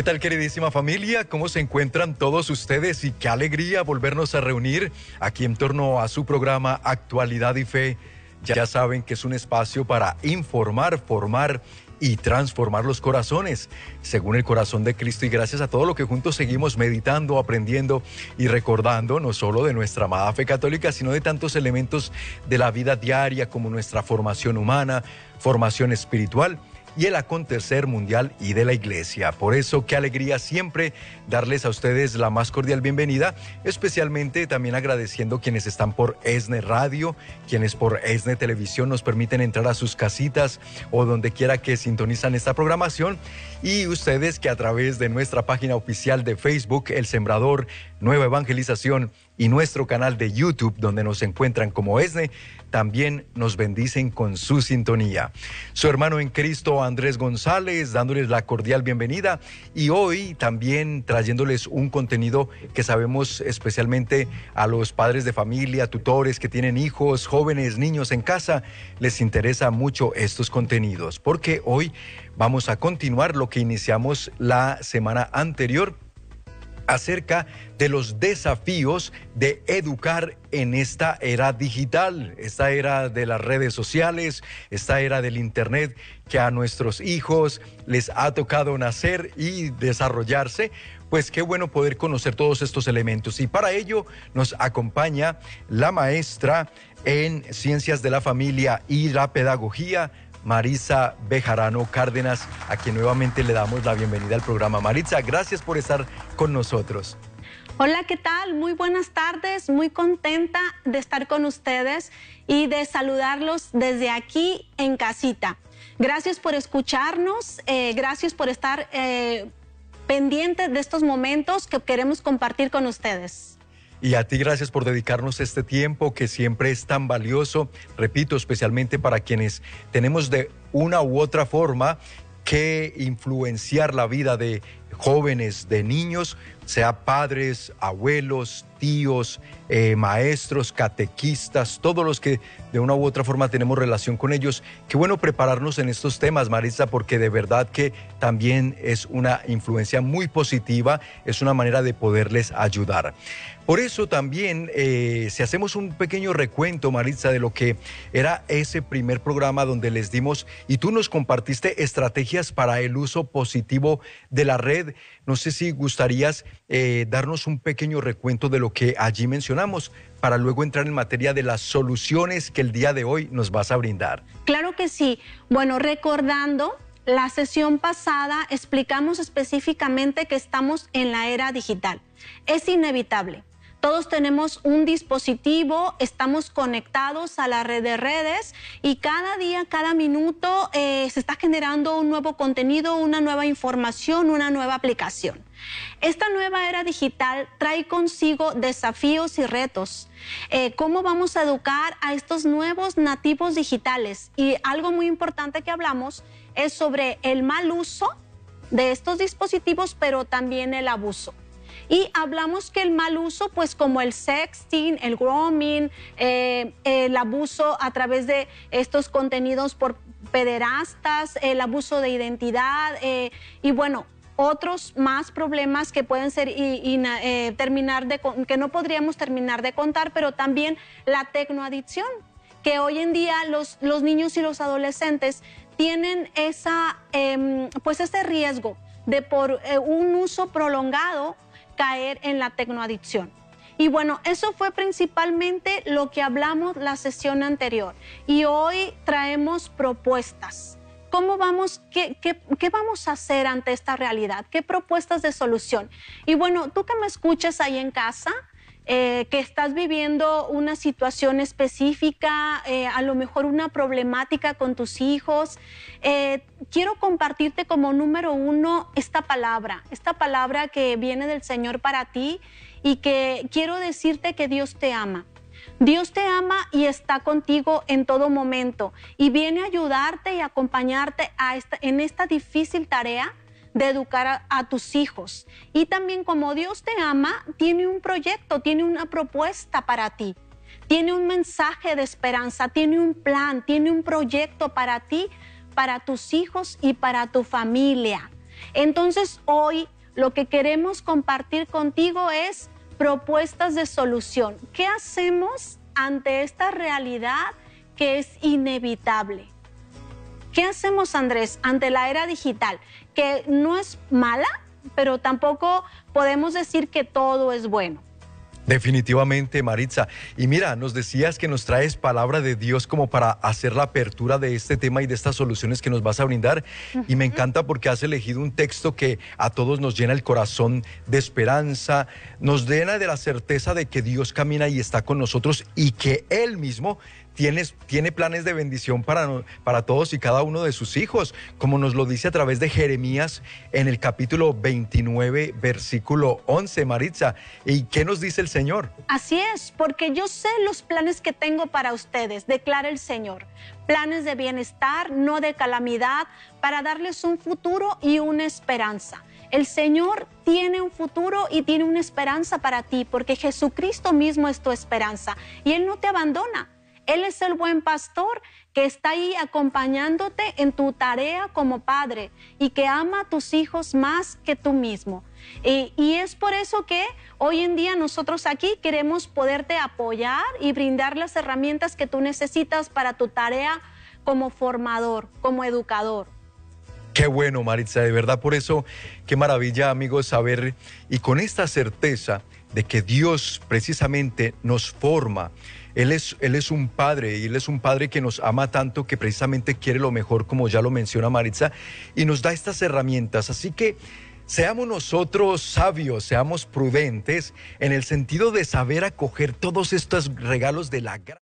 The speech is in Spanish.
¿Qué tal queridísima familia? ¿Cómo se encuentran todos ustedes? Y qué alegría volvernos a reunir aquí en torno a su programa Actualidad y Fe. Ya saben que es un espacio para informar, formar y transformar los corazones según el corazón de Cristo y gracias a todo lo que juntos seguimos meditando, aprendiendo y recordando, no solo de nuestra amada fe católica, sino de tantos elementos de la vida diaria como nuestra formación humana, formación espiritual y el acontecer mundial y de la iglesia. Por eso, qué alegría siempre darles a ustedes la más cordial bienvenida, especialmente también agradeciendo quienes están por ESNE Radio, quienes por ESNE Televisión nos permiten entrar a sus casitas o donde quiera que sintonizan esta programación y ustedes que a través de nuestra página oficial de Facebook, El Sembrador, Nueva Evangelización y nuestro canal de YouTube, donde nos encuentran como ESNE, también nos bendicen con su sintonía. Su hermano en Cristo, Andrés González, dándoles la cordial bienvenida y hoy también trayéndoles un contenido que sabemos especialmente a los padres de familia, tutores que tienen hijos, jóvenes, niños en casa, les interesa mucho estos contenidos, porque hoy vamos a continuar lo que iniciamos la semana anterior acerca de los desafíos de educar en esta era digital, esta era de las redes sociales, esta era del Internet que a nuestros hijos les ha tocado nacer y desarrollarse. Pues qué bueno poder conocer todos estos elementos. Y para ello nos acompaña la maestra en Ciencias de la Familia y la Pedagogía, Marisa Bejarano Cárdenas, a quien nuevamente le damos la bienvenida al programa. Marisa, gracias por estar con nosotros. Hola, ¿qué tal? Muy buenas tardes, muy contenta de estar con ustedes y de saludarlos desde aquí en casita. Gracias por escucharnos, eh, gracias por estar eh, pendientes de estos momentos que queremos compartir con ustedes. Y a ti gracias por dedicarnos este tiempo que siempre es tan valioso, repito, especialmente para quienes tenemos de una u otra forma que influenciar la vida de jóvenes, de niños, sea padres, abuelos, tíos, eh, maestros, catequistas, todos los que de una u otra forma tenemos relación con ellos. Qué bueno prepararnos en estos temas, Marisa, porque de verdad que también es una influencia muy positiva, es una manera de poderles ayudar. Por eso también, eh, si hacemos un pequeño recuento, Maritza, de lo que era ese primer programa donde les dimos y tú nos compartiste estrategias para el uso positivo de la red, no sé si gustarías eh, darnos un pequeño recuento de lo que allí mencionamos para luego entrar en materia de las soluciones que el día de hoy nos vas a brindar. Claro que sí. Bueno, recordando la sesión pasada explicamos específicamente que estamos en la era digital. Es inevitable. Todos tenemos un dispositivo, estamos conectados a la red de redes y cada día, cada minuto eh, se está generando un nuevo contenido, una nueva información, una nueva aplicación. Esta nueva era digital trae consigo desafíos y retos. Eh, ¿Cómo vamos a educar a estos nuevos nativos digitales? Y algo muy importante que hablamos es sobre el mal uso de estos dispositivos, pero también el abuso. Y hablamos que el mal uso, pues como el sexting, el grooming, eh, el abuso a través de estos contenidos por pederastas, el abuso de identidad eh, y bueno, otros más problemas que pueden ser y, eh, terminar de que no podríamos terminar de contar, pero también la tecnoadicción, que hoy en día los, los niños y los adolescentes tienen esa, em, pues ese riesgo de por un uso prolongado caer en la tecnoadicción. Y bueno, eso fue principalmente lo que hablamos la sesión anterior. Y hoy traemos propuestas. ¿Cómo vamos, qué, qué, vamos a hacer ante esta realidad? ¿Qué propuestas de solución? Y bueno, tú que me escuchas ahí en casa, eh, que estás viviendo una situación específica, eh, a lo mejor una problemática con tus hijos, eh, quiero compartirte como número uno esta palabra, esta palabra que viene del Señor para ti y que quiero decirte que Dios te ama. Dios te ama y está contigo en todo momento y viene a ayudarte y acompañarte a en esta difícil tarea de educar a, tus hijos. Y también como Dios te ama, tiene un proyecto, tiene una propuesta para ti. Tiene un mensaje de esperanza, tiene un plan, tiene un proyecto para ti, para tus hijos y para tu familia. Entonces hoy lo que queremos compartir contigo es propuestas de solución. ¿Qué hacemos ante esta realidad que es inevitable? ¿Qué hacemos, Andrés, ante la era digital? Que no es mala, pero tampoco podemos decir que todo es bueno. Definitivamente, Maritza. Y mira, nos decías que nos traes palabra de Dios como para hacer la apertura de este tema y de estas soluciones que nos vas a brindar. Y me encanta porque has elegido un texto que a todos nos llena el corazón de esperanza, nos llena de la certeza de que Dios camina y está con nosotros y que Él mismo tiene planes de bendición para, para todos y cada uno de sus hijos, como nos lo dice a través de Jeremías en el capítulo 29, versículo 11, Maritza. ¿Y qué nos dice el Señor? Así es, porque yo sé los planes que tengo para ustedes, declara el Señor. Planes de bienestar, no de calamidad, para darles un futuro y una esperanza. El Señor tiene un futuro y tiene una esperanza para ti, porque Jesucristo mismo es tu esperanza y Él no te abandona. Él es el buen pastor que está ahí acompañándote en tu tarea como padre y que ama a tus hijos más que tú mismo. Y, es por eso que hoy en día nosotros aquí queremos poderte apoyar y brindar las herramientas que tú necesitas para tu tarea como formador, como educador. Qué bueno, Maritza, de verdad por eso, qué maravilla, amigos, saber y con esta certeza de que Dios precisamente nos forma él es, él es un padre y Él es un padre que nos ama tanto que precisamente quiere lo mejor, como ya lo menciona Maritza, y nos da estas herramientas. Así que seamos nosotros sabios, seamos prudentes en el sentido de saber acoger todos estos regalos de la gracia.